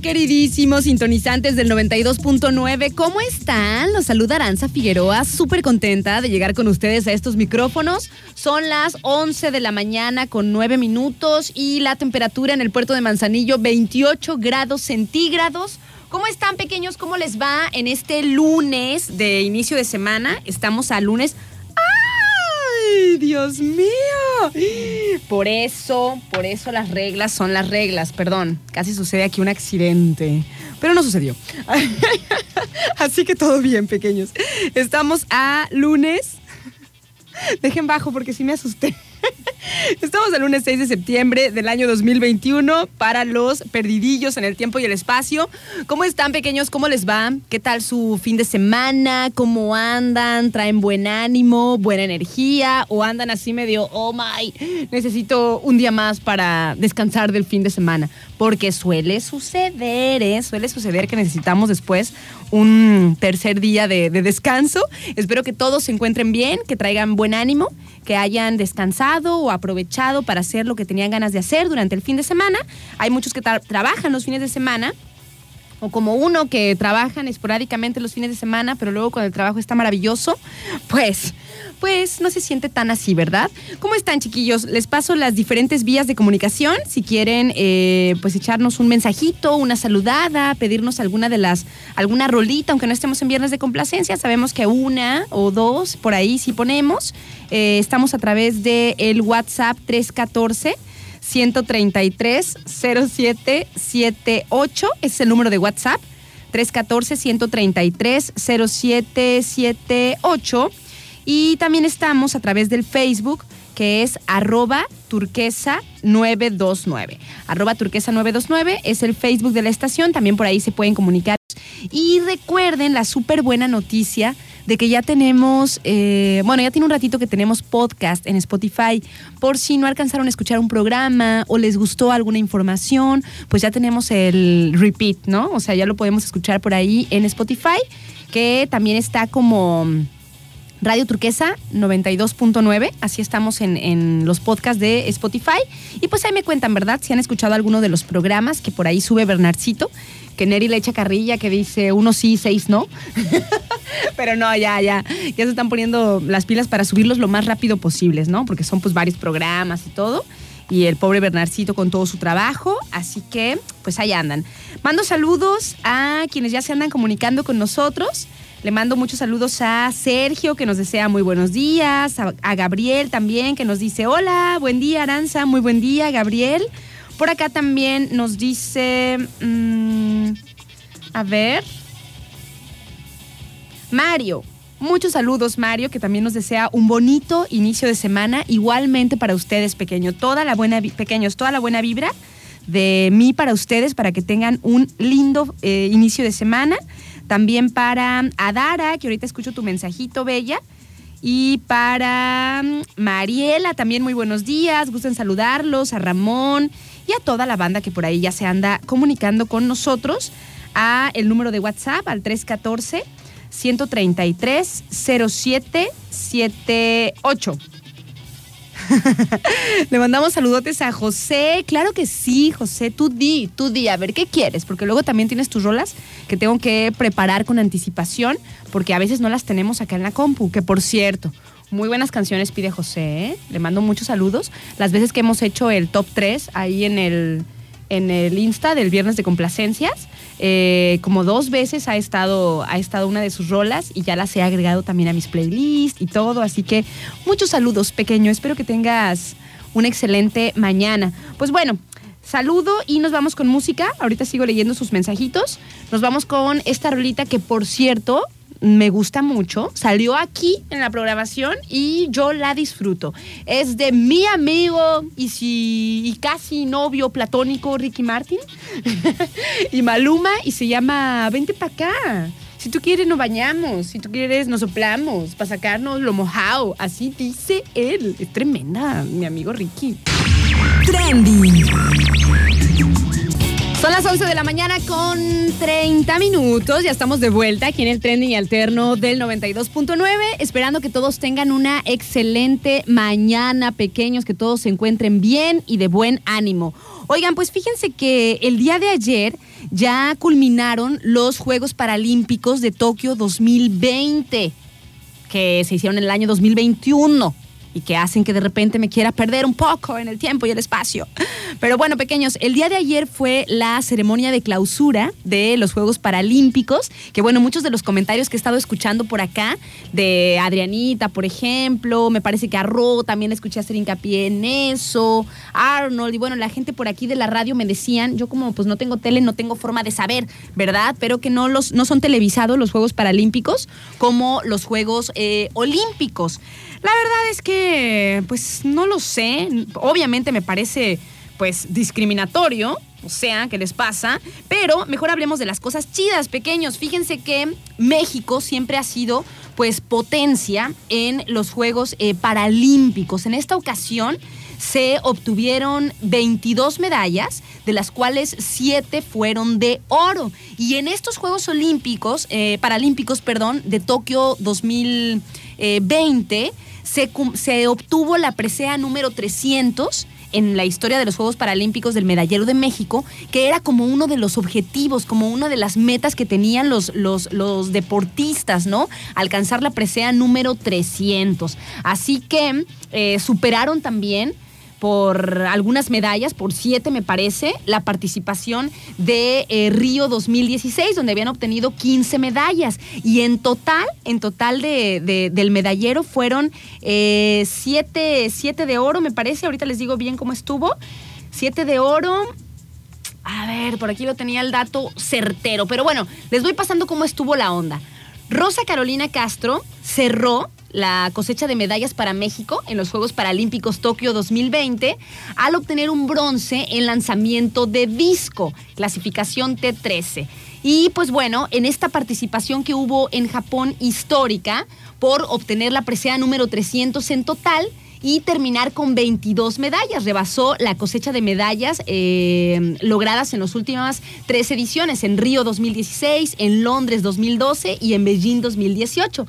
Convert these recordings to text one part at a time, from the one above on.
Queridísimos sintonizantes del 92.9. ¿Cómo están? Los saluda Aranza Figueroa, súper contenta de llegar con ustedes a estos micrófonos. Son las 11 de la mañana con 9 minutos y la temperatura en el puerto de Manzanillo 28 grados centígrados. ¿Cómo están pequeños? ¿Cómo les va en este lunes de inicio de semana? Estamos a lunes ¡Ay, Dios mío! Por eso, por eso las reglas son las reglas. Perdón, casi sucede aquí un accidente. Pero no sucedió. Así que todo bien, pequeños. Estamos a lunes. Dejen bajo porque sí me asusté. Estamos el lunes 6 de septiembre del año 2021 para los perdidillos en el tiempo y el espacio. ¿Cómo están pequeños? ¿Cómo les va? ¿Qué tal su fin de semana? ¿Cómo andan? ¿Traen buen ánimo, buena energía? ¿O andan así medio, oh my, necesito un día más para descansar del fin de semana? Porque suele suceder, ¿eh? Suele suceder que necesitamos después un tercer día de, de descanso. Espero que todos se encuentren bien, que traigan buen ánimo, que hayan descansado o aprovechado para hacer lo que tenían ganas de hacer durante el fin de semana. Hay muchos que trabajan los fines de semana o como uno que trabajan esporádicamente los fines de semana, pero luego cuando el trabajo está maravilloso, pues, pues no se siente tan así, ¿verdad? ¿Cómo están, chiquillos? Les paso las diferentes vías de comunicación. Si quieren, eh, pues echarnos un mensajito, una saludada, pedirnos alguna de las, alguna rolita, aunque no estemos en viernes de complacencia, sabemos que una o dos por ahí sí ponemos. Eh, estamos a través del el WhatsApp 314. 133 0778 es el número de WhatsApp. 314 133 0778 y también estamos a través del Facebook que es arroba turquesa 929. Arroba turquesa 929 es el Facebook de la estación, también por ahí se pueden comunicar. Y recuerden la súper buena noticia de que ya tenemos, eh, bueno, ya tiene un ratito que tenemos podcast en Spotify. Por si no alcanzaron a escuchar un programa o les gustó alguna información, pues ya tenemos el repeat, ¿no? O sea, ya lo podemos escuchar por ahí en Spotify, que también está como... Radio Turquesa 92.9, así estamos en, en, los podcasts de Spotify. Y pues ahí me cuentan, ¿verdad? Si han escuchado alguno de los programas que por ahí sube Bernardcito, que Neri le echa carrilla, que dice uno sí, seis no. Pero no, ya, ya, ya se están poniendo las pilas para subirlos lo más rápido posibles, ¿no? Porque son pues varios programas y todo. Y el pobre Bernarcito con todo su trabajo. Así que, pues ahí andan. Mando saludos a quienes ya se andan comunicando con nosotros. Le mando muchos saludos a Sergio, que nos desea muy buenos días, a, Gabriel también, que nos dice, hola, buen día, Aranza, muy buen día, Gabriel. Por acá también nos dice, mmm, a ver, Mario. Muchos saludos, Mario, que también nos desea un bonito inicio de semana, igualmente para ustedes, pequeño. Toda la buena, pequeños, toda la buena vibra de mí para ustedes, para que tengan un lindo eh, inicio de semana. También para Adara, que ahorita escucho tu mensajito, Bella. Y para mm, Mariela, también muy buenos días, gusten saludarlos, a Ramón y a toda la banda que por ahí ya se anda comunicando con nosotros a el número de WhatsApp al 314 133 0778. Le mandamos saludotes a José. Claro que sí, José. Tú di, tú di, a ver qué quieres, porque luego también tienes tus rolas que tengo que preparar con anticipación, porque a veces no las tenemos acá en la compu. Que por cierto, muy buenas canciones pide José. ¿eh? Le mando muchos saludos. Las veces que hemos hecho el top 3 ahí en el, en el Insta del Viernes de Complacencias. Eh, como dos veces ha estado, ha estado una de sus rolas y ya las he agregado también a mis playlists y todo. Así que muchos saludos, pequeño. Espero que tengas una excelente mañana. Pues bueno, saludo y nos vamos con música. Ahorita sigo leyendo sus mensajitos. Nos vamos con esta rolita que, por cierto, me gusta mucho. Salió aquí en la programación y yo la disfruto. Es de mi amigo y, si, y casi novio platónico Ricky Martin y Maluma y se llama Vente para acá. Si tú quieres, nos bañamos. Si tú quieres, nos soplamos para sacarnos lo mojado. Así dice él. Es tremenda, mi amigo Ricky. Trendy. Son las 11 de la mañana con 30 minutos. Ya estamos de vuelta aquí en el trending alterno del 92.9. Esperando que todos tengan una excelente mañana, pequeños, que todos se encuentren bien y de buen ánimo. Oigan, pues fíjense que el día de ayer ya culminaron los Juegos Paralímpicos de Tokio 2020, que se hicieron en el año 2021 y que hacen que de repente me quiera perder un poco en el tiempo y el espacio. Pero bueno, pequeños, el día de ayer fue la ceremonia de clausura de los Juegos Paralímpicos, que bueno, muchos de los comentarios que he estado escuchando por acá, de Adrianita, por ejemplo, me parece que a Ro también escuché hacer hincapié en eso, Arnold, y bueno, la gente por aquí de la radio me decían, yo como pues no tengo tele, no tengo forma de saber, ¿verdad? Pero que no, los, no son televisados los Juegos Paralímpicos como los Juegos eh, Olímpicos. La verdad es que, pues no lo sé. Obviamente me parece, pues, discriminatorio. O sea, ¿qué les pasa? Pero mejor hablemos de las cosas chidas, pequeños. Fíjense que México siempre ha sido, pues, potencia en los Juegos eh, Paralímpicos. En esta ocasión se obtuvieron 22 medallas, de las cuales 7 fueron de oro. Y en estos Juegos Olímpicos, eh, Paralímpicos, perdón, de Tokio 2020, se, obtuvo la presea número 300 en la historia de los Juegos Paralímpicos del Medallero de México, que era como uno de los objetivos, como una de las metas que tenían los, los, deportistas, ¿no? Alcanzar la presea número 300. Así que eh, superaron también por algunas medallas, por siete me parece, la participación de eh, Río 2016, donde habían obtenido 15 medallas. Y en total, en total de, del medallero fueron eh, siete, siete de oro, me parece, ahorita les digo bien cómo estuvo. Siete de oro, a ver, por aquí lo tenía el dato certero, pero bueno, les voy pasando cómo estuvo la onda. Rosa Carolina Castro cerró la cosecha de medallas para México en los Juegos Paralímpicos Tokio 2020 al obtener un bronce en lanzamiento de disco, clasificación T13. Y pues bueno, en esta participación que hubo en Japón histórica por obtener la presea número 300 en total, y terminar con 22 medallas. Rebasó la cosecha de medallas eh, logradas en las últimas tres ediciones, en Río 2016, en Londres 2012 y en Beijing 2018.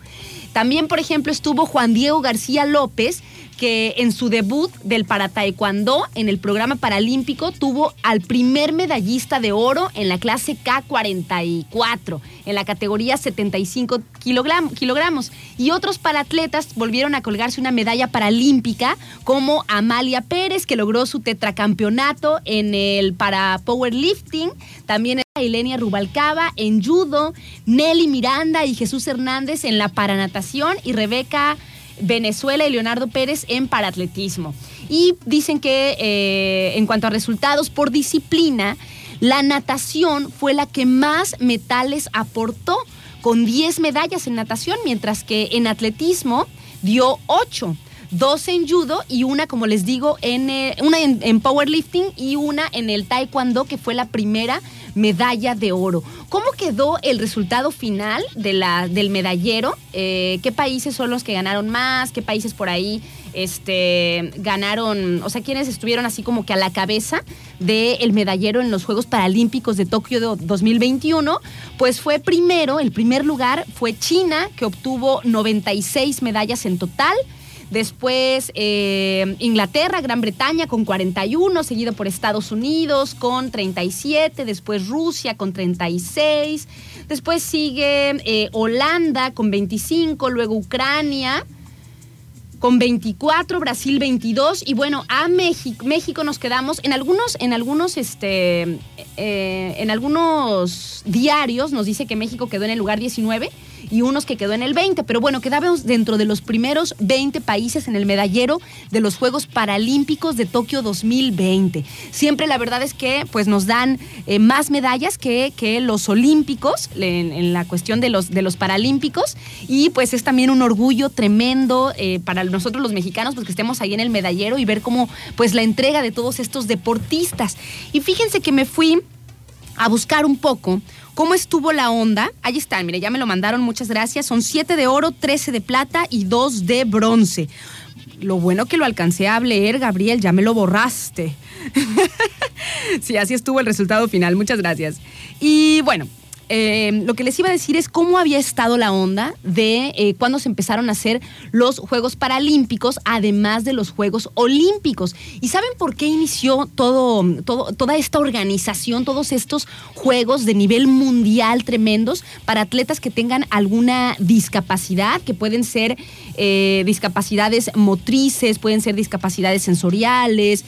También, por ejemplo, estuvo Juan Diego García López, que en su debut del para taekwondo en el programa paralímpico tuvo al primer medallista de oro en la clase K44, en la categoría 75 kilogramos. Y otros paratletas volvieron a colgarse una medalla paralímpica, como Amalia Pérez, que logró su tetracampeonato en el para powerlifting. También Ilenia Rubalcaba en judo, Nelly Miranda y Jesús Hernández en la paranatación y Rebeca Venezuela y Leonardo Pérez en paratletismo. Y dicen que eh, en cuanto a resultados por disciplina, la natación fue la que más metales aportó, con 10 medallas en natación, mientras que en atletismo dio 8 dos en judo y una, como les digo, en, eh, una en, powerlifting y una en el taekwondo, que fue la primera medalla de oro. ¿Cómo quedó el resultado final de la, del medallero? Eh, ¿Qué países son los que ganaron más? ¿Qué países por ahí este, ganaron? O sea, ¿quiénes estuvieron así como que a la cabeza del medallero en los Juegos Paralímpicos de Tokio 2021? Pues fue primero, el primer lugar fue China, que obtuvo 96 medallas en total. Después eh, Inglaterra, Gran Bretaña con 41, seguido por Estados Unidos con 37, después Rusia con 36, después sigue eh, Holanda con 25, luego Ucrania con 24, Brasil 22 y bueno, a México, México nos quedamos en algunos en algunos este eh, en algunos diarios nos dice que México quedó en el lugar 19 y unos que quedó en el 20. Pero bueno, quedábamos dentro de los primeros 20 países en el medallero de los Juegos Paralímpicos de Tokio 2020. Siempre la verdad es que pues nos dan eh, más medallas que, que los olímpicos en, la cuestión de los, de los paralímpicos y pues es también un orgullo tremendo eh, para nosotros los mexicanos pues que estemos ahí en el medallero y ver cómo pues la entrega de todos estos deportistas. Y fíjense que me fui a buscar un poco cómo estuvo la onda. Ahí están, mire, ya me lo mandaron, muchas gracias. Son 7 de oro, 13 de plata y 2 de bronce. Lo bueno que lo alcancé a leer, Gabriel, ya me lo borraste. sí, así estuvo el resultado final, muchas gracias. Y bueno, eh, lo que les iba a decir es cómo había estado la onda de eh, cuando se empezaron a hacer los Juegos Paralímpicos, además de los Juegos Olímpicos. ¿Y saben por qué inició todo, toda esta organización, todos estos Juegos de nivel mundial tremendos para atletas que tengan alguna discapacidad, que pueden ser eh, discapacidades motrices, pueden ser discapacidades sensoriales,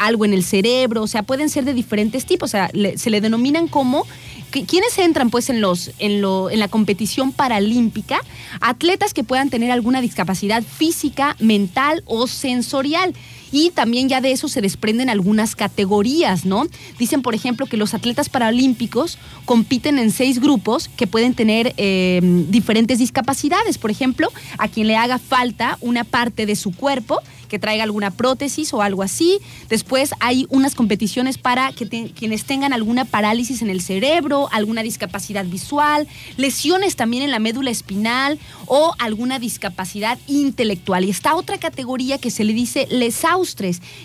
algo en el cerebro, o sea, pueden ser de diferentes tipos, o sea, se le denominan como ¿Quiénes entran pues en, los, en, lo, en la competición paralímpica? Atletas que puedan tener alguna discapacidad física, mental o sensorial y también ya de eso se desprenden algunas categorías, ¿no? Dicen, por ejemplo, que los atletas paralímpicos compiten en seis grupos que pueden tener eh, diferentes discapacidades. Por ejemplo, a quien le haga falta una parte de su cuerpo, que traiga alguna prótesis o algo así. Después hay unas competiciones para que quienes tengan alguna parálisis en el cerebro, alguna discapacidad visual, lesiones también en la médula espinal o alguna discapacidad intelectual. Y está otra categoría que se le dice lesao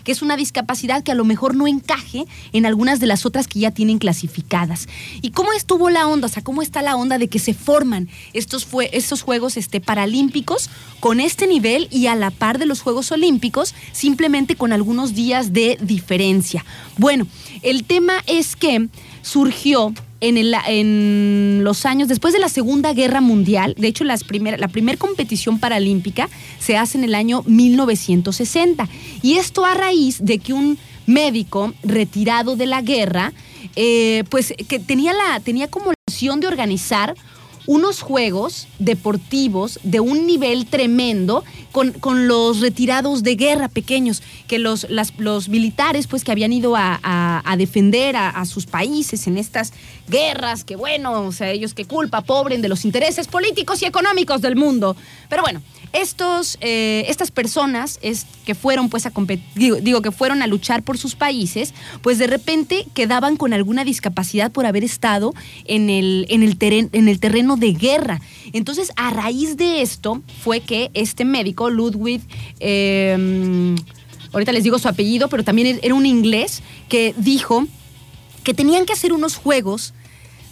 que es una discapacidad que a lo mejor no encaje en algunas de las otras que ya tienen clasificadas. ¿Y cómo estuvo la onda? O sea, ¿cómo está la onda de que se forman estos, estos Juegos este, Paralímpicos con este nivel y a la par de los Juegos Olímpicos, simplemente con algunos días de diferencia? Bueno, el tema es que surgió en, los años, después de la Segunda Guerra Mundial, de hecho la primera competición paralímpica se hace en el año 1960. Y esto a raíz de que un médico retirado de la guerra, eh, pues que tenía, la, tenía como la opción de organizar unos juegos deportivos de un nivel tremendo con, con los retirados de guerra pequeños, que los, los militares pues que habían ido a, a, defender a, sus países en estas guerras, que bueno, o sea, ellos que culpa, pobren de los intereses políticos y económicos del mundo. Pero bueno, estos, eh, estas personas es, que fueron pues a digo, digo, que fueron a luchar por sus países, pues de repente quedaban con alguna discapacidad por haber estado en el, en el, en el terreno de guerra. Entonces, a raíz de esto fue que este médico, Ludwig, em, ahorita les digo su apellido, pero también era un inglés, que dijo que tenían que hacer unos juegos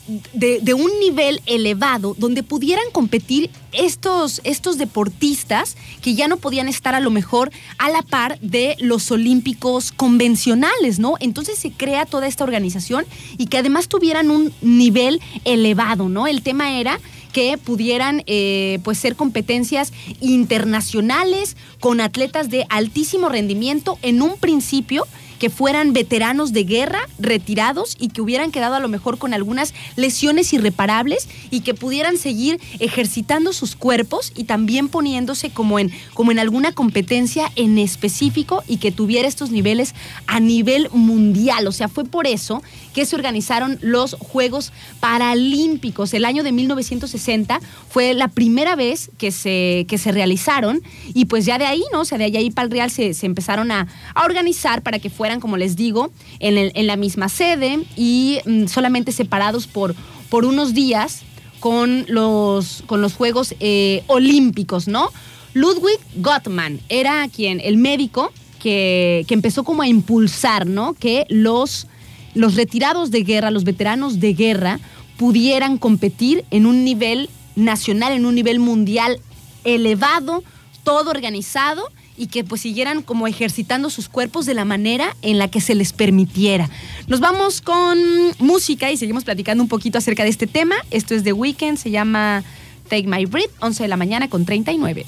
de, un nivel elevado donde pudieran competir estos, estos deportistas que ya no podían estar a lo mejor a la par de los olímpicos convencionales, ¿no? Entonces se crea toda esta organización y que además tuvieran un nivel elevado, ¿no? El tema era que pudieran eh, pues ser competencias internacionales con atletas de altísimo rendimiento en un principio que fueran veteranos de guerra, retirados y que hubieran quedado a lo mejor con algunas lesiones irreparables y que pudieran seguir ejercitando sus cuerpos y también poniéndose como en, como en alguna competencia en específico y que tuviera estos niveles a nivel mundial. O sea, fue por eso que se organizaron los Juegos Paralímpicos. El año de 1960 fue la primera vez que se, que se realizaron y pues ya de ahí, ¿no? O sea, de ahí para el Real se, se empezaron a, a organizar para que fueran como les digo, en, la misma sede y mm, solamente separados por, unos días con los, Juegos eh, Olímpicos, ¿no? Ludwig Gottman era quien, el médico que, empezó como a impulsar. Que los retirados de guerra, los veteranos de guerra, pudieran competir en un nivel nacional, en un nivel mundial elevado, todo organizado y que pues siguieran como ejercitando sus cuerpos de la manera en la que se les permitiera. Nos vamos con música y seguimos platicando un poquito acerca de este tema. Esto es The Weekend, se llama Take My Breath, 11 de la mañana con 39.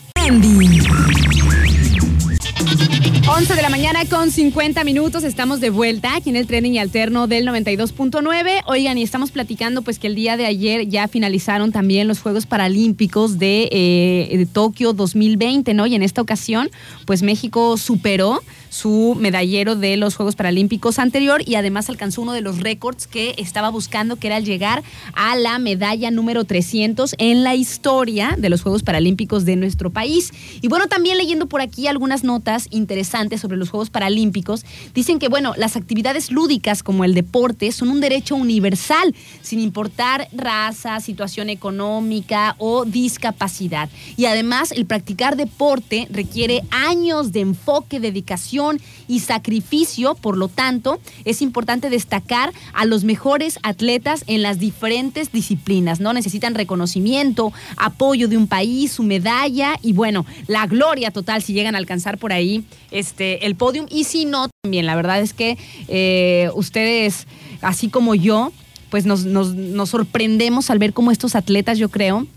11 de la mañana con 50 minutos, estamos de vuelta aquí en el trending alterno del 92.9. Oigan, y estamos platicando pues que el día de ayer ya finalizaron también los Juegos Paralímpicos de, eh, Tokio 2020, ¿no? Y en esta ocasión pues México superó su medallero de los Juegos Paralímpicos anterior y además alcanzó uno de los récords que estaba buscando, que era el llegar a la medalla número 300 en la historia de los Juegos Paralímpicos de nuestro país. Y bueno, también leyendo por aquí algunas notas interesantes sobre los Juegos Paralímpicos, dicen que, bueno, las actividades lúdicas como el deporte son un derecho universal, sin importar raza, situación económica o discapacidad. Y además, el practicar deporte requiere años de enfoque, dedicación, y sacrificio, por lo tanto, es importante destacar a los mejores atletas en las diferentes disciplinas, ¿no? Necesitan reconocimiento, apoyo de un país, su medalla y bueno, la gloria total si llegan a alcanzar por ahí este, el podium. Y si no, también, la verdad es que eh, ustedes, así como yo, pues nos, nos sorprendemos al ver cómo estos atletas, yo creo,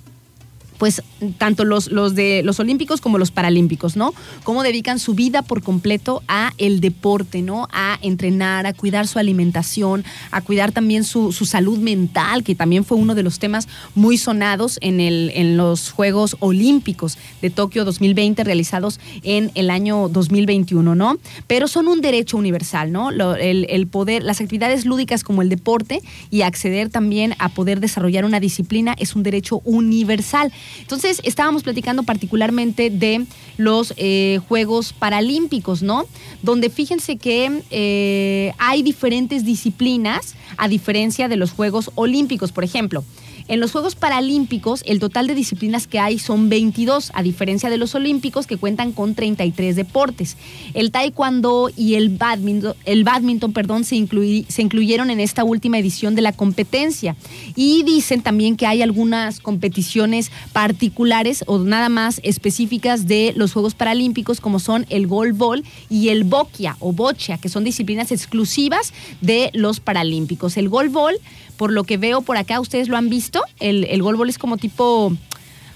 pues tanto los, los de los olímpicos como los paralímpicos, ¿no? Cómo dedican su vida por completo a el deporte, ¿no? A entrenar, a cuidar su alimentación, a cuidar también su, salud mental, que también fue uno de los temas muy sonados en, el, en los Juegos Olímpicos de Tokio 2020 realizados en el año 2021, ¿no? Pero son un derecho universal, ¿no? el, el poder, las actividades lúdicas como el deporte y acceder también a poder desarrollar una disciplina es un derecho universal. Entonces, estábamos platicando particularmente de los eh, Juegos Paralímpicos, ¿no? Donde fíjense que eh, hay diferentes disciplinas a diferencia de los Juegos Olímpicos, por ejemplo. En los Juegos Paralímpicos, el total de disciplinas que hay son 22, a diferencia de los Olímpicos, que cuentan con 33 deportes. El taekwondo y el badminton, el badminton perdón, se, se incluyeron en esta última edición de la competencia. Y dicen también que hay algunas competiciones particulares o nada más específicas de los Juegos Paralímpicos, como son el golbol y el bokia o bocha, que son disciplinas exclusivas de los Paralímpicos. El golbol por lo que veo por acá, ustedes lo han visto, el, el golbol es como tipo,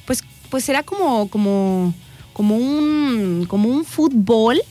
pues, pues será como, como, como un, como un fútbol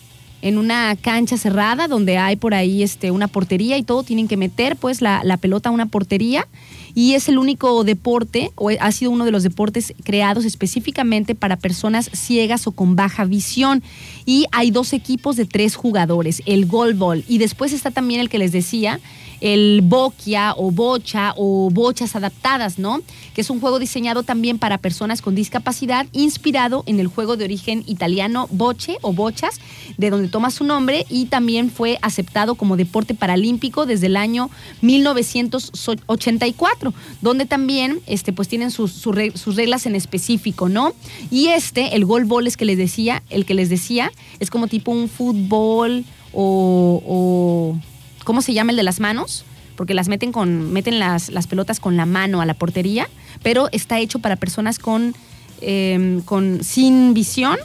en una cancha cerrada donde hay por ahí este, una portería y todo, tienen que meter pues la, la pelota a una portería y es el único deporte, o ha sido uno de los deportes creados específicamente para personas ciegas o con baja visión. Y hay dos equipos de tres jugadores, el golbol. Y después está también el que les decía, el boquia o bocha o bochas adaptadas, ¿no? Que es un juego diseñado también para personas con discapacidad, inspirado en el juego de origen italiano boche o bochas, de donde toma su nombre y también fue aceptado como deporte paralímpico desde el año 1984, donde también este, pues tienen sus, sus, reglas en específico, ¿no? Y este, el golbol es que les decía, el que les decía, es como tipo un fútbol o ¿cómo se llama el de las manos? Porque las meten con, meten las, las pelotas con la mano a la portería, pero está hecho para personas con, em, con sin visión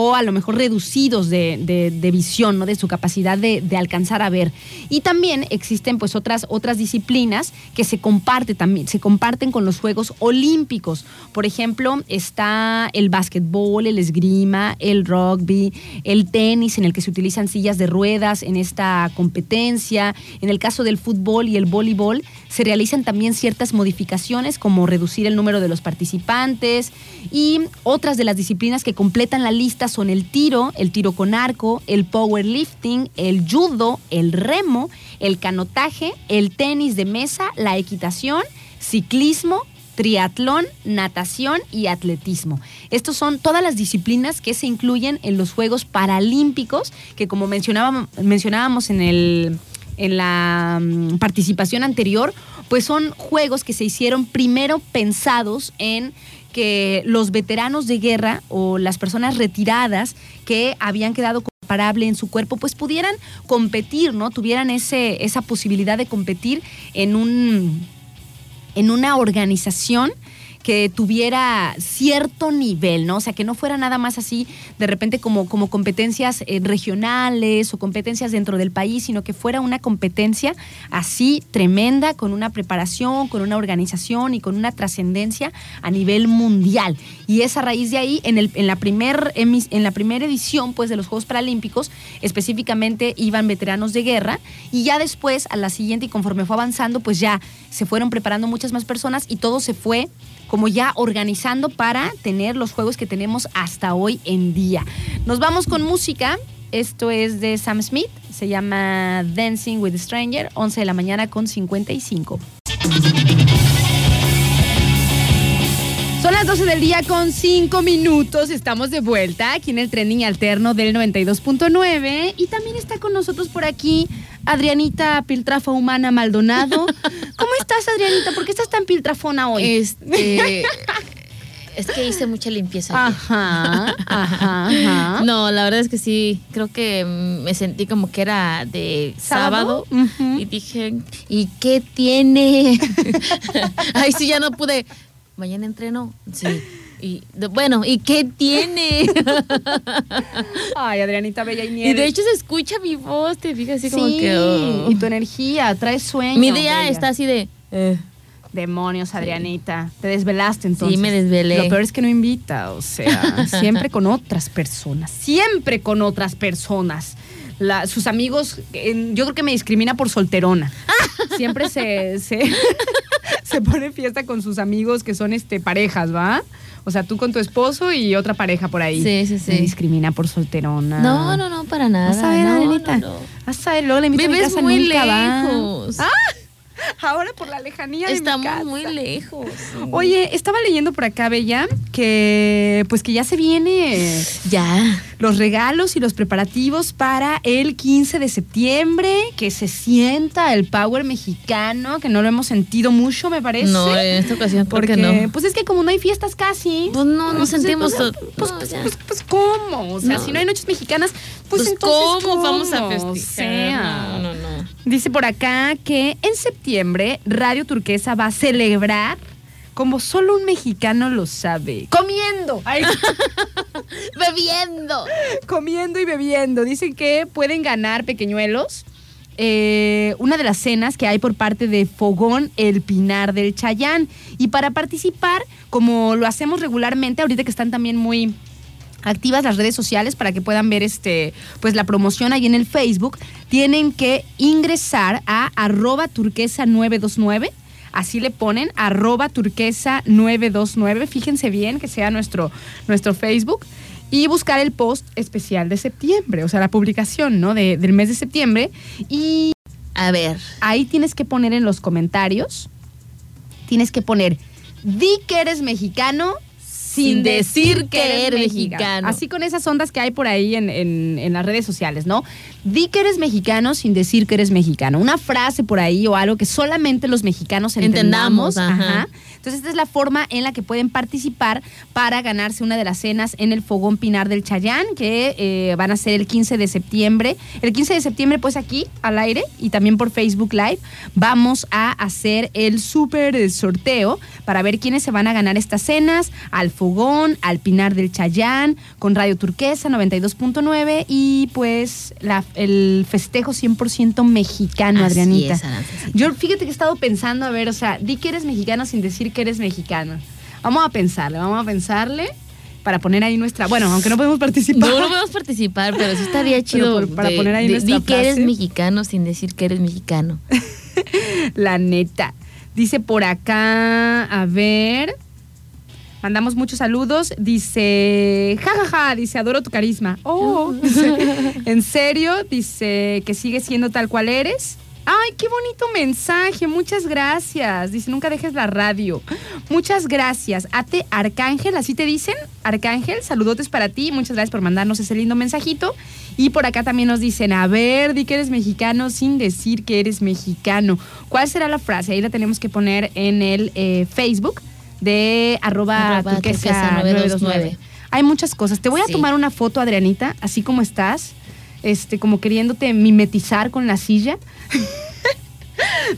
o a lo mejor reducidos de, visión, ¿no? de su capacidad de, alcanzar a ver. Y también existen pues otras, otras disciplinas que se, comparte, también, se comparten con los Juegos Olímpicos. Por ejemplo, está el básquetbol, el esgrima, el rugby, el tenis, en el que se utilizan sillas de ruedas en esta competencia. En el caso del fútbol y el voleibol, se realizan también ciertas modificaciones como reducir el número de los participantes y otras de las disciplinas que completan la lista son el tiro, el tiro con arco, el powerlifting, el judo, el remo, el canotaje, el tenis de mesa, la equitación, ciclismo, triatlón, natación y atletismo. Estos son todas las disciplinas que se incluyen en los Juegos Paralímpicos, que como mencionábamos, mencionábamos en, el, en la mm, participación anterior, pues son juegos que se hicieron primero pensados en que los veteranos de guerra o las personas retiradas que habían quedado comparable en su cuerpo, pues pudieran competir, ¿no? Tuvieran ese, esa posibilidad de competir en un en una organización que tuviera cierto nivel, ¿no? O sea, que no fuera nada más así de repente como, como competencias eh, regionales o competencias dentro del país, sino que fuera una competencia así tremenda, con una preparación, con una organización y con una trascendencia a nivel mundial. Y es a raíz de ahí, en, el, en, la primer, en la primera edición pues, de los Juegos Paralímpicos, específicamente iban veteranos de guerra, y ya después, a la siguiente, y conforme fue avanzando, pues ya se fueron preparando muchas más personas y todo se fue como ya organizando para tener los juegos que tenemos hasta hoy en día. Nos vamos con música. Esto es de Sam Smith, se llama Dancing with a Stranger, 11 de la mañana con 55. 12 del día con 5 minutos. Estamos de vuelta aquí en el trending alterno del 92.9. Y también está con nosotros por aquí Adrianita Piltrafa Humana Maldonado. ¿Cómo estás, Adrianita? ¿Por qué estás tan piltrafona hoy? Este. Es que hice mucha limpieza. Ajá, ajá, ajá. No, la verdad es que sí, creo que me sentí como que era de sábado, y dije, ¿y qué tiene? Ay, sí, ya no pude. Mañana entreno. Sí. Y bueno, ¿y qué tiene? Ay, Adrianita Bella y y de hecho se escucha mi voz, te fijas así como sí, que. oh. y tu energía, traes sueño. Mi día Bella. está así de. eh, Demonios, Adrianita. Te desvelaste entonces. Sí, me desvelé. Lo peor es que no invita, o sea, siempre con otras personas. Siempre con otras personas. La- sus amigos, yo creo que me discrimina por solterona. Siempre se, se, se pone fiesta con sus amigos que son este parejas, ¿va? O sea, tú con tu esposo y otra pareja por ahí. Sí, sí, sí. Me discrimina por solterona. No, no, no, para nada. Vas a ver, no, Adrianita. no, no. Vas a ver, luego le invito a mi casa, muy nunca va. lejos. Ah, ahora por la lejanía de mi Estamos casa. muy lejos. Oye, estaba leyendo por acá, Bella, que pues que ya se viene Ya. los regalos y los preparativos para el 15 de septiembre, que se sienta el power mexicano, que no lo hemos sentido mucho, me parece. No, en esta ocasión, ¿por porque qué no? pues es que como no hay fiestas casi. Pues no, no pues, sentimos pues, Pues, no, pues, pues, pues, ¿cómo? O sea, No. si no hay noches mexicanas, pues, Pues, entonces ¿cómo, vamos a O festejar? sea, No, no, no. Dice por acá que en septiembre Radio Turquesa va a celebrar como solo un mexicano lo sabe. Comiendo. Ay, Bebiendo. comiendo y bebiendo. Dicen que pueden ganar pequeñuelos. eh, una de las cenas que hay por parte de Fogón El Pinar del Chayán. Y para participar, como lo hacemos regularmente, ahorita que están también muy activas las redes sociales para que puedan ver este pues la promoción ahí en el Facebook, tienen que ingresar a arroba turquesa 929. Así le ponen, arroba turquesa 929. Fíjense bien que sea nuestro, nuestro Facebook. Y buscar el post especial de septiembre, o sea, la publicación, ¿no? De- del mes de septiembre. Y A ver. ahí tienes que poner en los comentarios, tienes que poner, di que eres mexicano sin decir que eres mexicano. Así con esas ondas que hay por ahí en, en- en las redes sociales, ¿no? Di que eres mexicano sin decir que eres mexicano. Una frase por ahí o algo que solamente los mexicanos entendamos. Entendamos, ajá. Entonces, esta es la forma en la que pueden participar para ganarse una de las cenas en el Fogón Pinar del Chayán, que eh, van a ser el 15 de septiembre. El 15 de septiembre, pues aquí, al aire, y también por Facebook Live, vamos a hacer el súper sorteo para ver quiénes se van a ganar estas cenas, al Fogón, al Pinar del Chayán, con Radio Turquesa 92.9 y pues la- el festejo 100% mexicano, Así Adrianita. es. Yo fíjate que he estado pensando, a ver, o sea, di que eres mexicano sin decir que eres mexicano. Vamos a pensarle, vamos a pensarle para poner ahí nuestra. Bueno, aunque no podemos participar. No, no podemos participar, pero sí estaría chido. por- para de- poner ahí de- nuestra Di que eres mexicano sin decir que eres mexicano. La neta. Dice por acá, a ver. Mandamos muchos saludos. Dice, jajaja, dice, adoro tu carisma. Oh, dice, en serio, dice que sigue siendo tal cual eres. Ay, qué bonito mensaje, muchas gracias. Dice, nunca dejes la radio. Muchas gracias. Ate Arcángel, así te dicen. Arcángel, saludotes para ti. Muchas gracias por mandarnos ese lindo mensajito. Y por acá también nos dicen, a ver, di que eres mexicano sin decir que eres mexicano. ¿Cuál será la frase? Ahí la tenemos que poner en el eh, Facebook de arroba, Arroba turquesa turquesa 929. 929. Hay muchas cosas. Te voy a Sí. tomar una foto, Adrianita, así como estás, este, como queriéndote mimetizar con la silla.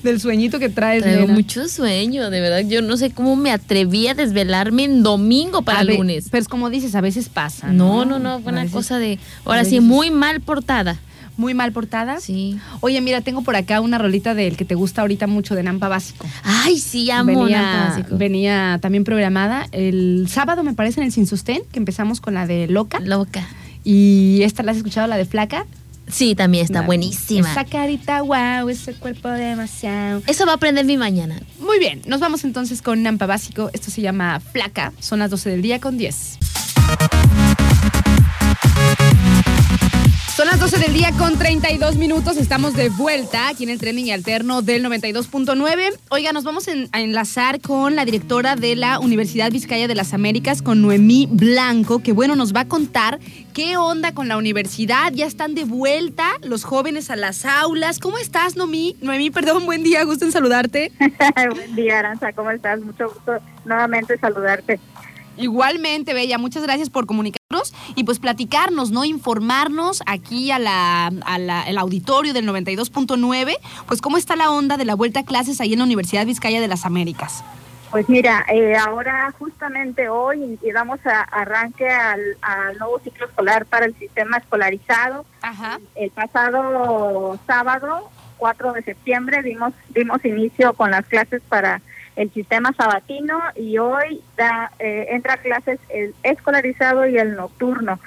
del sueñito que traes. Traigo nena. mucho sueño, de verdad. Yo no sé cómo me atreví a desvelarme en domingo para A lunes. Pero es como dices, a veces pasa. No, no, no, fue A una veces cosa de. Ahora sí, muy mal portada. Muy mal portada. Sí. Oye, mira, tengo por acá una rolita del que te gusta ahorita mucho de Nampa Básico. Ay, sí, amo Nampa venía, Básico. venía también programada el sábado, me parece, en el Sin Sostén, que empezamos con la de Loca. Loca. Y esta la has escuchado, la de Flaca. Sí, también está buenísima. Esa carita, wow, ese cuerpo demasiado. Eso va a aprender mi mañana. Muy bien, nos vamos entonces con Nampa Básico. Esto se llama Flaca. Son las 12 del día con 10. Son las 12 del día con 32 minutos. Estamos de vuelta aquí en el trending alterno del 92.9. Oiga, nos vamos a enlazar con la directora de la Universidad Vizcaya de las Américas, con Noemí Blanco, que bueno, nos va a contar qué onda con la universidad. Ya están de vuelta los jóvenes a las aulas. ¿Cómo estás, Noemí? Noemí, perdón, buen día, gusto en saludarte. Buen día, Aranza, ¿cómo estás? Mucho gusto nuevamente saludarte. Igualmente, Bella, muchas gracias por comunicarnos y pues platicarnos, ¿no? Informarnos aquí a la, a la- el auditorio del 92.9, pues cómo está la onda de la vuelta a clases ahí en la Universidad Vizcaya de las Américas. Pues mira, eh, ahora justamente hoy damos a- arranque al, al nuevo ciclo escolar para el sistema escolarizado. Ajá. El pasado sábado, 4 de septiembre, dimos, dimos inicio con las clases para el sistema sabatino y hoy da, eh, entra a clases el escolarizado y el nocturno.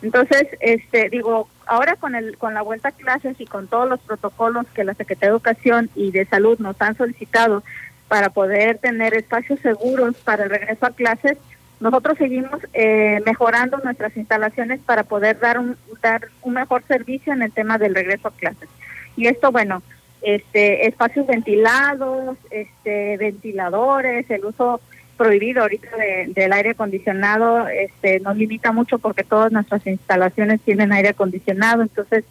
Entonces, este, digo, ahora con el, con la vuelta a clases y con todos los protocolos que la Secretaría de Educación y de Salud nos han solicitado para poder tener espacios seguros para el regreso a clases, nosotros seguimos eh, mejorando nuestras instalaciones para poder dar un, dar un mejor servicio en el tema del regreso a clases. Y esto, bueno, este, espacios ventilados, este, ventiladores, el uso prohibido ahorita de- del aire acondicionado este, nos limita mucho porque todas nuestras instalaciones tienen aire acondicionado. Entonces,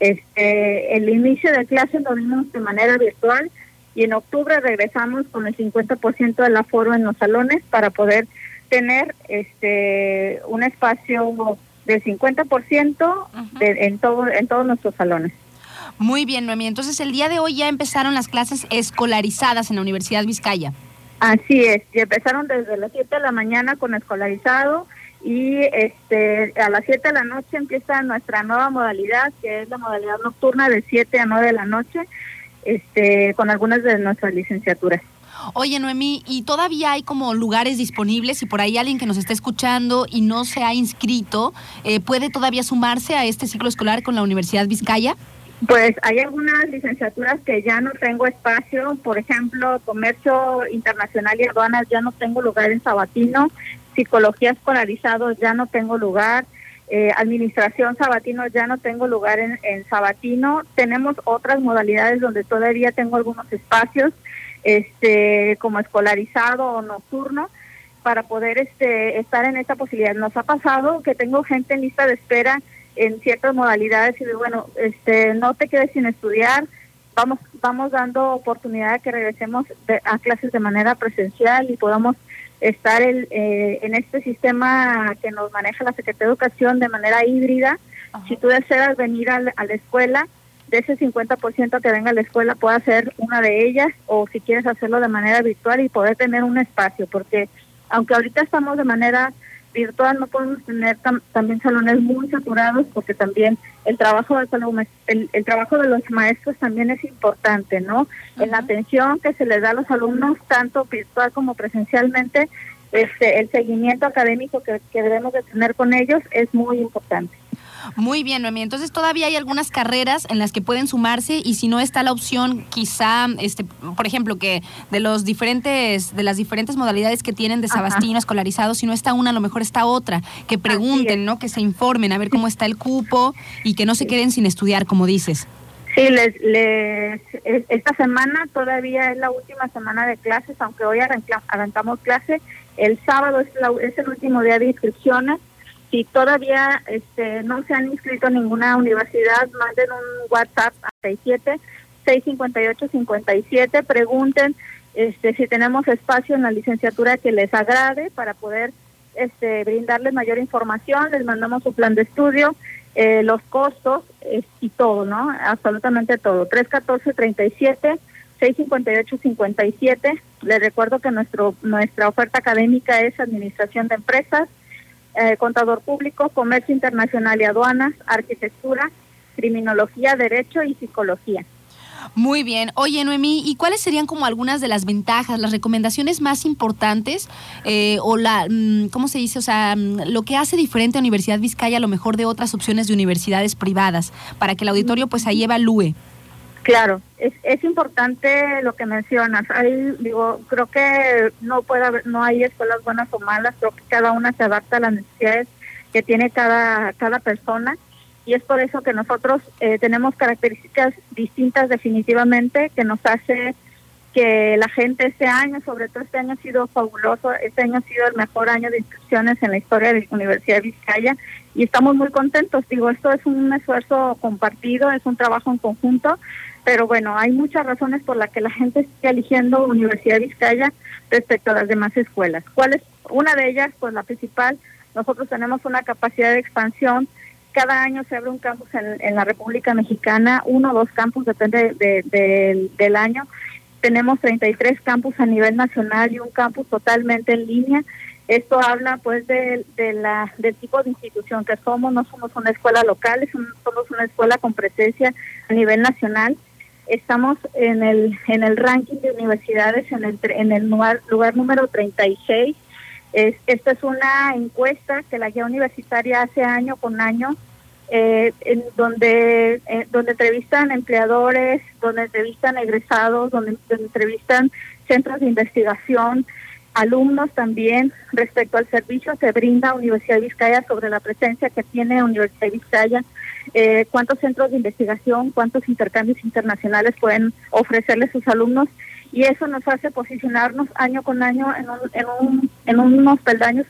este, el inicio de clases lo vimos de manera virtual y en octubre regresamos con el 50% del aforo en los salones para poder tener este un espacio del 50% de, en todo en todos nuestros salones. Muy bien, Noemí. Entonces, el día de hoy ya empezaron las clases escolarizadas en la Universidad Vizcaya. Así es, y empezaron desde las 7 de la mañana con escolarizado y este a las 7 de la noche empieza nuestra nueva modalidad, que es la modalidad nocturna de 7 a 9 de la noche, este con algunas de nuestras licenciaturas. Oye, Noemí, ¿y todavía hay como lugares disponibles? Si por ahí alguien que nos está escuchando y no se ha inscrito, eh, ¿puede todavía sumarse a este ciclo escolar con la Universidad Vizcaya? Pues hay algunas licenciaturas que ya no tengo espacio, por ejemplo, comercio internacional y aduanas ya no tengo lugar en Sabatino, psicología escolarizado ya no tengo lugar, eh, administración Sabatino ya no tengo lugar en, en Sabatino, tenemos otras modalidades donde todavía tengo algunos espacios, este, como escolarizado o nocturno para poder este estar en esta posibilidad. Nos ha pasado que tengo gente en lista de espera en ciertas modalidades y de, bueno, este no te quedes sin estudiar, vamos vamos dando oportunidad de que regresemos de- a clases de manera presencial y podamos estar el, eh, en este sistema que nos maneja la Secretaría de Educación de manera híbrida. Si tú deseas venir a la, a la escuela, de ese 50% que venga a la escuela pueda ser una de ellas o si quieres hacerlo de manera virtual y poder tener un espacio, porque aunque ahorita estamos de manera virtual no podemos tener tam- también salones muy saturados porque también el trabajo de los- el, el trabajo de los maestros también es importante, ¿no? En la atención que se les da a los alumnos tanto virtual como presencialmente, este el seguimiento académico que, que debemos de tener con ellos es muy importante. Muy bien, Noemí. Entonces todavía hay algunas carreras en las que pueden sumarse y si no está la opción, quizá, este, por ejemplo, que de los diferentes, de las diferentes modalidades que tienen de. Sabastino escolarizado, si no está una, a lo mejor está otra. Que pregunten, ¿no? Que se informen a ver cómo está el cupo y que no se queden sin estudiar, como dices. Sí, les, les, es- esta semana todavía es la última semana de clases, aunque hoy arranca- arrancamos clase. El sábado es, la- es el último día de inscripciones. Si todavía este, no se han inscrito en ninguna universidad, manden un WhatsApp a 67 658 57, pregunten este, si tenemos espacio en la licenciatura que les agrade para poder este, brindarles mayor información, les mandamos su plan de estudio, eh, los costos eh, y todo, ¿no? Absolutamente todo. 314-37 658-57. Les recuerdo que nuestro nuestra oferta académica es Administración de Empresas, eh, Contador Público, Comercio Internacional y Aduanas, Arquitectura, Criminología, Derecho y Psicología. Muy bien. Oye, Noemí, ¿y cuáles serían como algunas de las ventajas, las recomendaciones más importantes eh, o la, mm, ¿cómo se dice? O sea, mm, lo que hace diferente a Universidad Vizcaya a lo mejor de otras opciones de universidades privadas para que el auditorio pues ahí evalúe. Claro, es, es importante lo que mencionas. Hay, digo, creo que no puede haber, no hay escuelas buenas o malas. Creo que cada una se adapta a las necesidades que tiene cada cada persona y es por eso que nosotros eh, tenemos características distintas definitivamente que nos hace que la gente este año, sobre todo este año ha sido fabuloso, este año ha sido el mejor año de inscripciones en la historia de la Universidad de Vizcaya y estamos muy contentos. Digo, esto es un esfuerzo compartido, es un trabajo en conjunto, pero bueno, hay muchas razones por las que la gente está eligiendo Universidad de Vizcaya respecto a las demás escuelas. ¿Cuál es? Una de ellas, pues la principal, nosotros tenemos una capacidad de expansión cada año se abre un campus en, la República Mexicana, uno o dos campus, depende del año. Tenemos 33 campus a nivel nacional y un campus totalmente en línea. Esto habla pues de, la, del tipo de institución que somos. No somos una escuela local, somos una escuela con presencia a nivel nacional. Estamos en el en el ranking de universidades en el en el lugar, lugar número 36 esta es una encuesta que la guía universitaria hace año con año, eh, en donde, eh, donde entrevistan empleadores, donde entrevistan egresados, donde, entrevistan centros de investigación, alumnos también respecto al servicio que brinda Universidad de Vizcaya sobre la presencia que tiene Universidad de Vizcaya, eh, cuántos centros de investigación, cuántos intercambios internacionales pueden ofrecerle sus alumnos y eso nos hace posicionarnos año con año en, en, un, en unos peldaños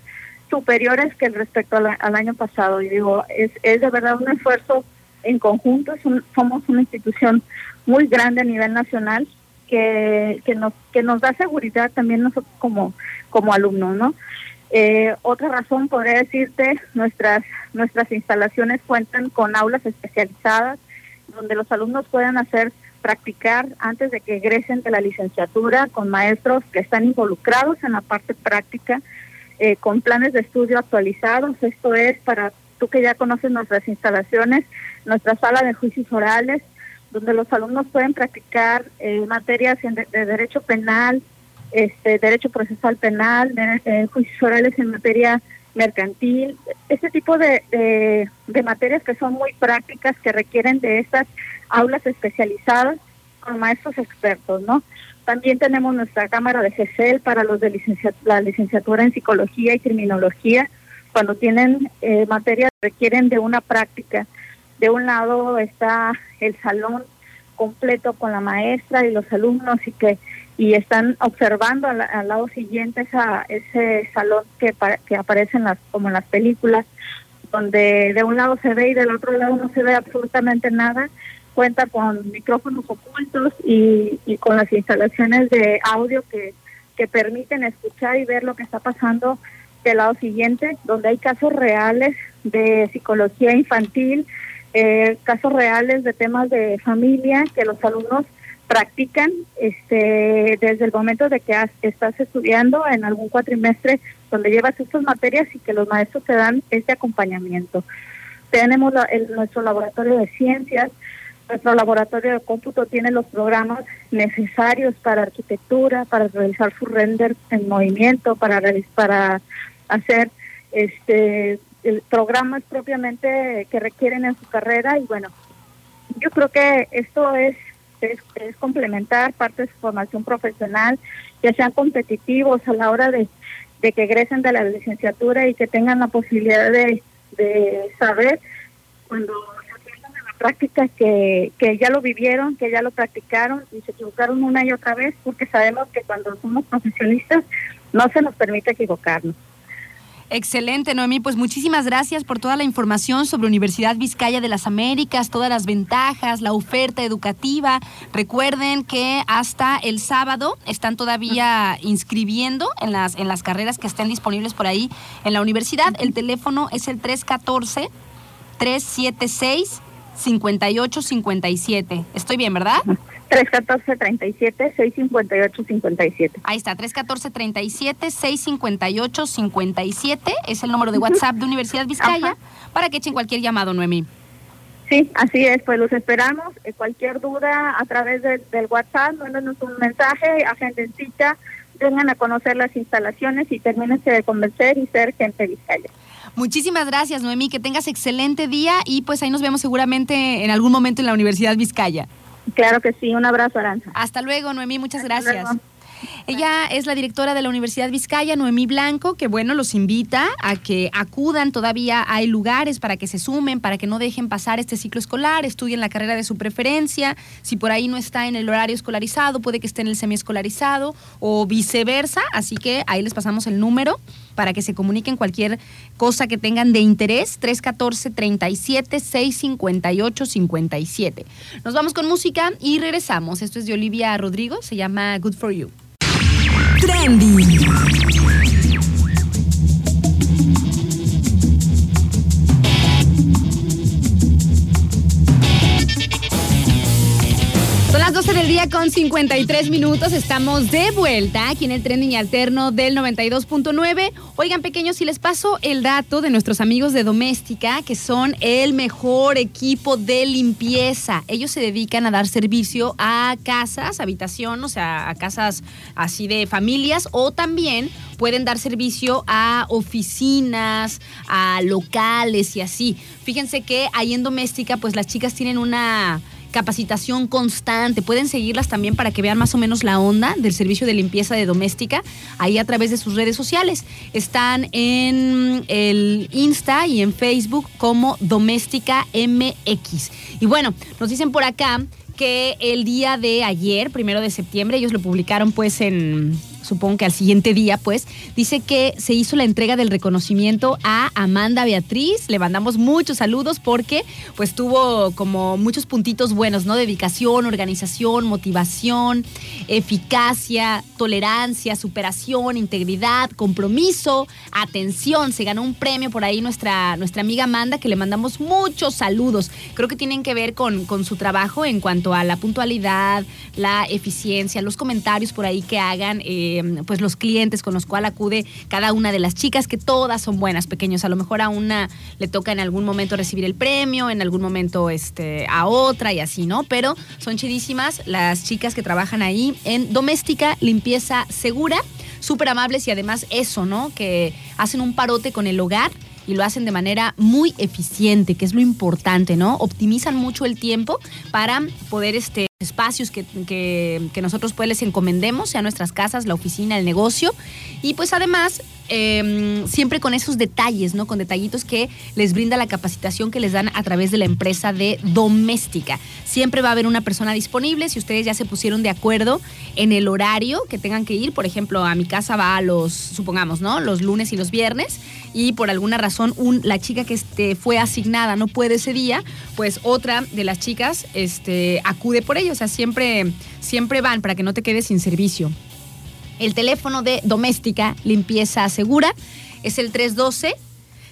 superiores que respecto al año pasado. Y digo, es, es de verdad un esfuerzo en conjunto, somos una institución muy grande a nivel nacional que, que, nos, que nos da seguridad también nosotros como, como alumnos, ¿no? Eh, otra razón podría decirte, nuestras, nuestras instalaciones cuentan con aulas especializadas donde los alumnos puedan hacer practicar antes de que egresen de la licenciatura con maestros que están involucrados en la parte práctica, eh, con planes de estudio actualizados. Esto es para tú que ya conoces nuestras instalaciones, nuestra sala de juicios orales, donde los alumnos pueden practicar eh, materias de, derecho penal, este derecho procesal penal, de, juicios orales en materia mercantil, este tipo de, de, materias que son muy prácticas, que requieren de estas aulas especializadas con maestros expertos, ¿no? También tenemos nuestra cámara de GESEL para los de la licenciatura en psicología y criminología, cuando tienen eh, materias que requieren de una práctica. De un lado está el salón completo con la maestra y los alumnos y que y están observando al, lado siguiente esa, ese salón que, que aparece en las, como en las películas, donde de un lado se ve y del otro lado no se ve absolutamente nada. Cuenta con micrófonos ocultos y, y con las instalaciones de audio que, que permiten escuchar y ver lo que está pasando del lado siguiente, donde hay casos reales de psicología infantil, eh, casos reales de temas de familia que los alumnos practican este desde el momento de que estás estudiando en algún cuatrimestre donde llevas estas materias y que los maestros te dan este acompañamiento. Tenemos nuestro laboratorio de ciencias, nuestro laboratorio de cómputo tiene los programas necesarios para arquitectura, para realizar su render en movimiento, para para hacer este programas propiamente que requieren en su carrera y bueno, yo creo que esto es es, complementar parte de su formación profesional, que sean competitivos a la hora de, que egresen de la licenciatura y que tengan la posibilidad de, saber cuando se en la práctica que, que ya lo vivieron, que ya lo practicaron y se equivocaron una y otra vez, porque sabemos que cuando somos profesionistas no se nos permite equivocarnos. Excelente, Noemí. Pues muchísimas gracias por toda la información sobre Universidad Vizcaya de las Américas, todas las ventajas, la oferta educativa. Recuerden que hasta el sábado están todavía inscribiendo en las, en las carreras que estén disponibles por ahí en la universidad. El teléfono es el 314 376 5857. Estoy bien, ¿verdad? 314-37-658-57. Ahí está, 314-37-658-57 es el número de WhatsApp de Universidad Vizcaya Ajá. para que echen cualquier llamado, Noemí. Sí, así es, pues los esperamos. Eh, cualquier duda a través de- del WhatsApp, mándanos un mensaje, agenden cita, vengan a conocer las instalaciones y termínense de convencer y ser gente Vizcaya. Muchísimas gracias, Noemí, que tengas excelente día y pues ahí nos vemos seguramente en algún momento en la Universidad Vizcaya. Claro que sí, un abrazo, Aranza. Hasta luego, Noemí, muchas Hasta gracias. luego. Ella es la directora de la Universidad Vizcaya, Noemí Blanco, que bueno, los invita a que acudan, todavía hay lugares para que se sumen, para que no dejen pasar este ciclo escolar, estudien la carrera de su preferencia, si por ahí no está en el horario escolarizado, puede que esté en el semiescolarizado o viceversa, así que ahí les pasamos el número para que se comuniquen cualquier cosa que tengan de interés, 314-37-658-57. Nos vamos con música y regresamos. Esto es de Olivia Rodrigo, se llama Good For You. 12 del día con 53 minutos. Estamos de vuelta aquí en el trending alterno del 92.9. Oigan, pequeños, si les paso el dato de nuestros amigos de Doméstica, que son el mejor equipo de limpieza. Ellos se dedican a dar servicio a casas, habitación, o sea, a casas así de familias, o también pueden dar servicio a oficinas, a locales y así. Fíjense que ahí en Doméstica, pues las chicas tienen una capacitación constante. Pueden seguirlas también para que vean más o menos la onda del servicio de limpieza de doméstica ahí a través de sus redes sociales. Están en el Insta y en Facebook como Doméstica MX. Y bueno, nos dicen por acá que el día de ayer, primero de septiembre, ellos lo publicaron pues en supongo que al siguiente día, pues, dice que se hizo la entrega del reconocimiento a Amanda Beatriz. Le mandamos muchos saludos porque, pues, tuvo como muchos puntitos buenos, ¿no? Dedicación, organización, motivación, eficacia, tolerancia, superación, integridad, compromiso, atención. Se ganó un premio por ahí nuestra, nuestra amiga Amanda, que le mandamos muchos saludos. Creo que tienen que ver con, con su trabajo en cuanto a la puntualidad, la eficiencia, los comentarios por ahí que hagan. eh, pues los clientes con los cuales acude cada una de las chicas, que todas son buenas, pequeños. A lo mejor a una le toca en algún momento recibir el premio, en algún momento este, a otra y así, ¿no? Pero son chidísimas las chicas que trabajan ahí en doméstica, limpieza segura, súper amables y además eso, ¿no? Que hacen un parote con el hogar y lo hacen de manera muy eficiente, que es lo importante, ¿no? Optimizan mucho el tiempo para poder este espacios que, que, nosotros pues les encomendemos, sea nuestras casas, la oficina, el negocio. Y pues además, eh, siempre con esos detalles, ¿no? Con detallitos que les brinda la capacitación que les dan a través de la empresa de doméstica. Siempre va a haber una persona disponible. Si ustedes ya se pusieron de acuerdo en el horario que tengan que ir, por ejemplo, a mi casa va a los, supongamos, ¿no? Los lunes y los viernes. Y por alguna razón la chica que este, fue asignada no puede ese día, pues otra de las chicas este, acude por ello. O sea, siempre, siempre van para que no te quedes sin servicio. El teléfono de Doméstica Limpieza Segura es el 312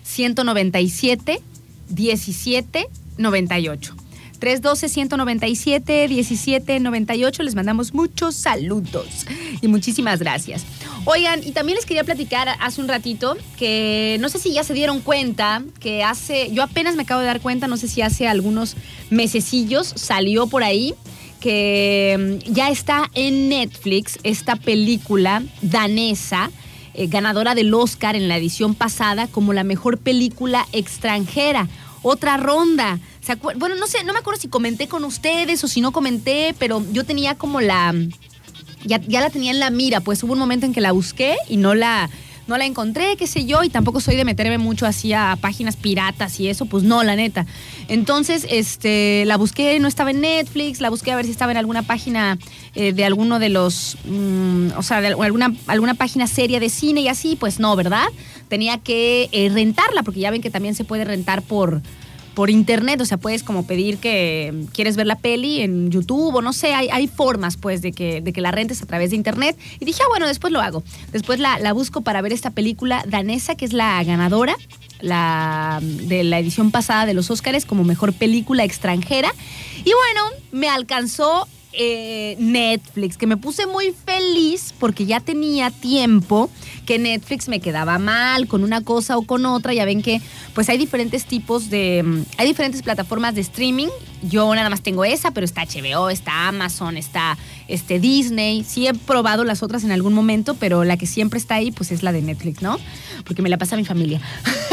197 1798. 312-197-1798. Les mandamos muchos saludos y muchísimas gracias. Oigan, y también les quería platicar hace un ratito que no sé si ya se dieron cuenta que hace, yo apenas me acabo de dar cuenta, no sé si hace algunos mesecillos salió por ahí que mm, ya está en Netflix esta película danesa. eh, ganadora del Oscar en la edición pasada como la mejor película extranjera. Otra ronda. ¿Se acuer- bueno, no sé, no me acuerdo si comenté con ustedes o si no comenté, pero yo tenía como la. Ya, ya la tenía en la mira, pues hubo un momento en que la busqué y no la, no la encontré, qué sé yo, y tampoco soy de meterme mucho así a páginas piratas y eso, pues no, la neta. Entonces, este, la busqué, no estaba en Netflix, la busqué a ver si estaba en alguna página eh, de alguno de los, mm, o sea, de alguna, alguna página seria de cine y así, pues no, ¿verdad? Tenía que eh, rentarla, porque ya ven que también se puede rentar por por internet, o sea, puedes como pedir que quieres ver la peli en YouTube o no sé, hay, hay formas pues de que, de que la rentes a través de internet. Y dije, ah, bueno, después lo hago. Después la, la busco para ver esta película danesa, que es la ganadora la, de la edición pasada de los Óscares como mejor película extranjera. Y bueno, me alcanzó eh, Netflix, que me puse muy feliz porque ya tenía tiempo que Netflix me quedaba mal con una cosa o con otra. Ya ven que pues hay diferentes tipos de... mm, Hay diferentes plataformas de streaming. Yo nada más tengo esa, pero está HBO, está Amazon, está este, Disney. Sí he probado las otras en algún momento, pero la que siempre está ahí pues es la de Netflix, ¿no? Porque me la pasa mi familia.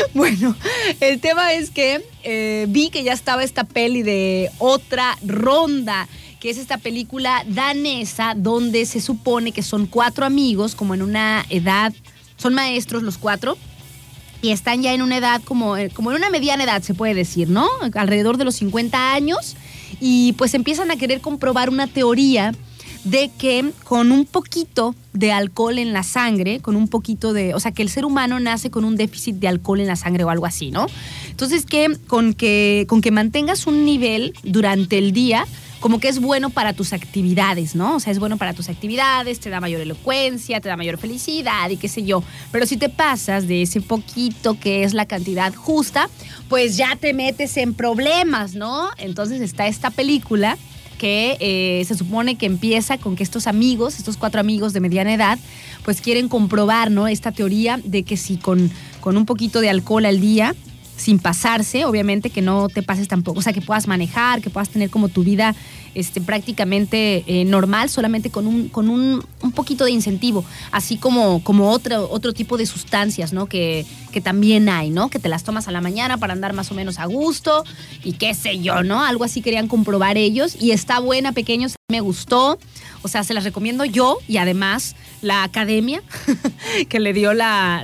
Bueno, el tema es que eh, vi que ya estaba esta peli de otra ronda, que es esta película danesa donde se supone que son cuatro amigos, como en una edad, son maestros los cuatro, y están ya en una edad como, eh, como en una mediana edad, se puede decir, ¿no? Alrededor de los 50 años, y pues empiezan a querer comprobar una teoría de que con un poquito de alcohol en la sangre, con un poquito de, o sea, que el ser humano nace con un déficit de alcohol en la sangre o algo así, ¿no? Entonces que con que con que mantengas un nivel durante el día como que es bueno para tus actividades, ¿no? O sea, es bueno para tus actividades, te da mayor elocuencia, te da mayor felicidad y qué sé yo. Pero si te pasas de ese poquito que es la cantidad justa, pues ya te metes en problemas, ¿no? Entonces está esta película que eh, se supone que empieza con que estos amigos, estos cuatro amigos de mediana edad, pues quieren comprobar, ¿no? Esta teoría de que si con, con un poquito de alcohol al día, sin pasarse, obviamente que no te pases tampoco, o sea, que puedas manejar, que puedas tener como tu vida este, prácticamente eh, normal, solamente con, un, con un, un poquito de incentivo, así como, como otro, otro tipo de sustancias, ¿no? Que, que también hay, ¿no? Que te las tomas a la mañana para andar más o menos a gusto y qué sé yo, ¿no? Algo así querían comprobar ellos y está buena, pequeños, me gustó. O sea, se las recomiendo yo y además la academia que le dio la,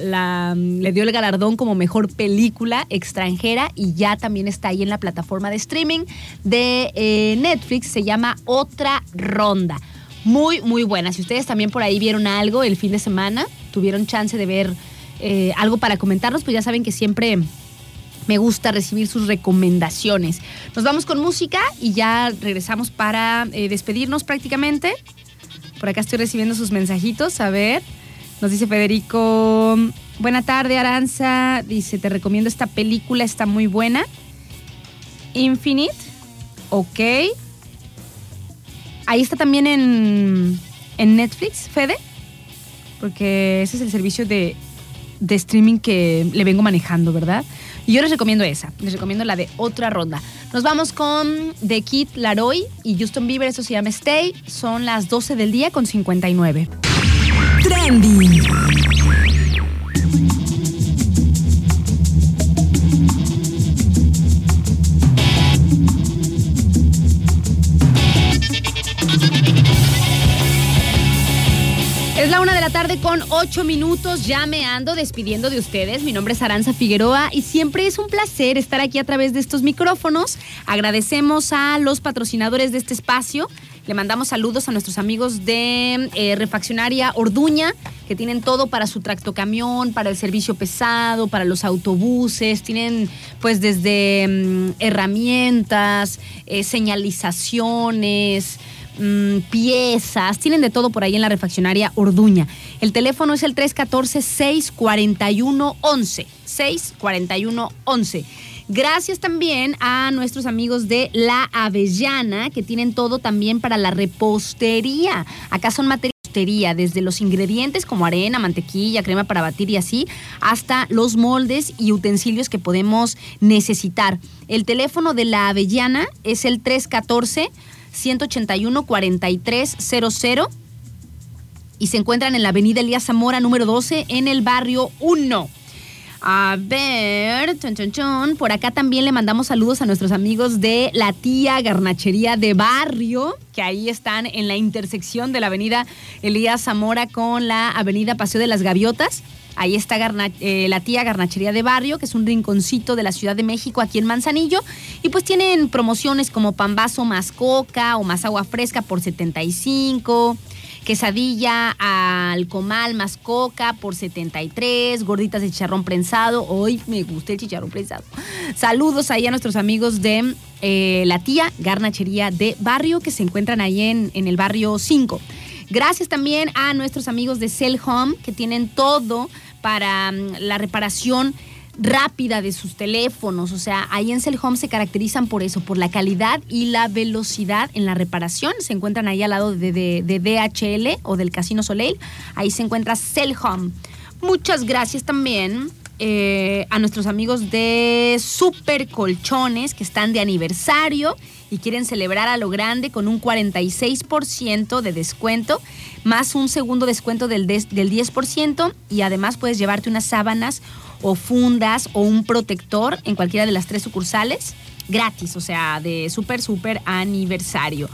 le dio el galardón como mejor película extranjera y ya también está ahí en la plataforma de streaming de eh, Netflix se llama Otra Ronda muy muy buena si ustedes también por ahí vieron algo el fin de semana tuvieron chance de ver eh, algo para comentarnos pues ya saben que siempre me gusta recibir sus recomendaciones. Nos vamos con música y ya regresamos para eh, despedirnos prácticamente. Por acá estoy recibiendo sus mensajitos. A ver, nos dice Federico. Buena tarde, Aranza. Dice, te recomiendo esta película, está muy buena. Infinite. Ok. Ahí está también en, en Netflix, Fede. Porque ese es el servicio de, de streaming que le vengo manejando, ¿verdad? Y yo les recomiendo esa, les recomiendo la de otra ronda. Nos vamos con The Kid Laroi y Justin Bieber, eso se llama Stay. Son las 12 del día con 59. Trending. La tarde con ocho minutos. Ya me ando despidiendo de ustedes. Mi nombre es Aranza Figueroa y siempre es un placer estar aquí a través de estos micrófonos. Agradecemos a los patrocinadores de este espacio. Le mandamos saludos a nuestros amigos de eh, Refaccionaria Orduña, que tienen todo para su tractocamión, para el servicio pesado, para los autobuses. Tienen, pues, desde mm, herramientas, eh, señalizaciones mm, piezas, tienen de todo por ahí en la refaccionaria Orduña. El teléfono es el 314-641-11. 641-11. Gracias también a nuestros amigos de La Avellana, que tienen todo también para la repostería. Acá son repostería, desde los ingredientes como arena, mantequilla, crema para batir y así, hasta los moldes y utensilios que podemos necesitar. El teléfono de La Avellana es el 314 181 4300 y se encuentran en la avenida Elías Zamora número 12 en el barrio 1. A ver, chon, chon, chon. por acá también le mandamos saludos a nuestros amigos de la tía Garnachería de Barrio, que ahí están en la intersección de la avenida Elías Zamora con la avenida Paseo de las Gaviotas. Ahí está eh, la tía Garnachería de Barrio, que es un rinconcito de la Ciudad de México aquí en Manzanillo. Y pues tienen promociones como pambazo más coca o más agua fresca por 75 quesadilla al comal más coca por 73, gorditas de chicharrón prensado. Hoy me gusta el chicharrón prensado. Saludos ahí a nuestros amigos de eh, la tía Garnachería de Barrio que se encuentran ahí en, en el barrio 5. Gracias también a nuestros amigos de Cell Home que tienen todo para mm, la reparación rápida de sus teléfonos. O sea, ahí en Cell Home se caracterizan por eso, por la calidad y la velocidad en la reparación. Se encuentran ahí al lado de, de- de DHL o del Casino Soleil. Ahí se encuentra Cell Home. Muchas gracias también eh, a nuestros amigos de Super Colchones que están de aniversario y quieren celebrar a lo grande con un 46% de descuento, más un segundo descuento del, del 10% y además puedes llevarte unas sábanas o fundas o un protector en cualquiera de las tres sucursales gratis, o sea, de súper, súper aniversario.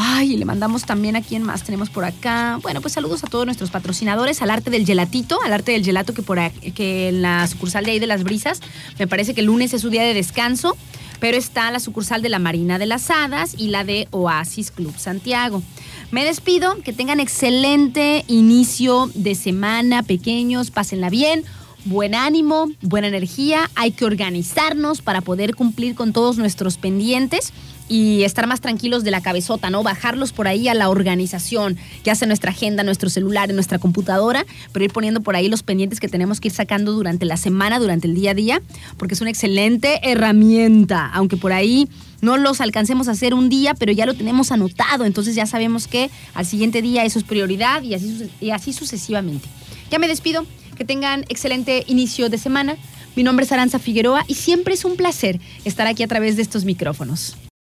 Ay, le mandamos también a quién más tenemos por acá. Bueno, pues saludos a todos nuestros patrocinadores, al arte del gelatito, al arte del gelato que por aquí- que en la sucursal de ahí de las brisas, me parece que el lunes es su día de descanso, pero está la sucursal de la Marina de las Hadas y la de Oasis Club Santiago. Me despido, que tengan excelente inicio de semana, pequeños, pásenla bien. Buen ánimo, buena energía, hay que organizarnos para poder cumplir con todos nuestros pendientes y estar más tranquilos de la cabezota, ¿no? Bajarlos por ahí a la organización, ya sea nuestra agenda, nuestro celular, nuestra computadora, pero ir poniendo por ahí los pendientes que tenemos que ir sacando durante la semana, durante el día a día, porque es una excelente herramienta, aunque por ahí no los alcancemos a hacer un día, pero ya lo tenemos anotado, entonces ya sabemos que al siguiente día eso es prioridad y así, y así sucesivamente. Ya me despido, que tengan excelente inicio de semana. Mi nombre es Aranza Figueroa y siempre es un placer estar aquí a través de estos micrófonos.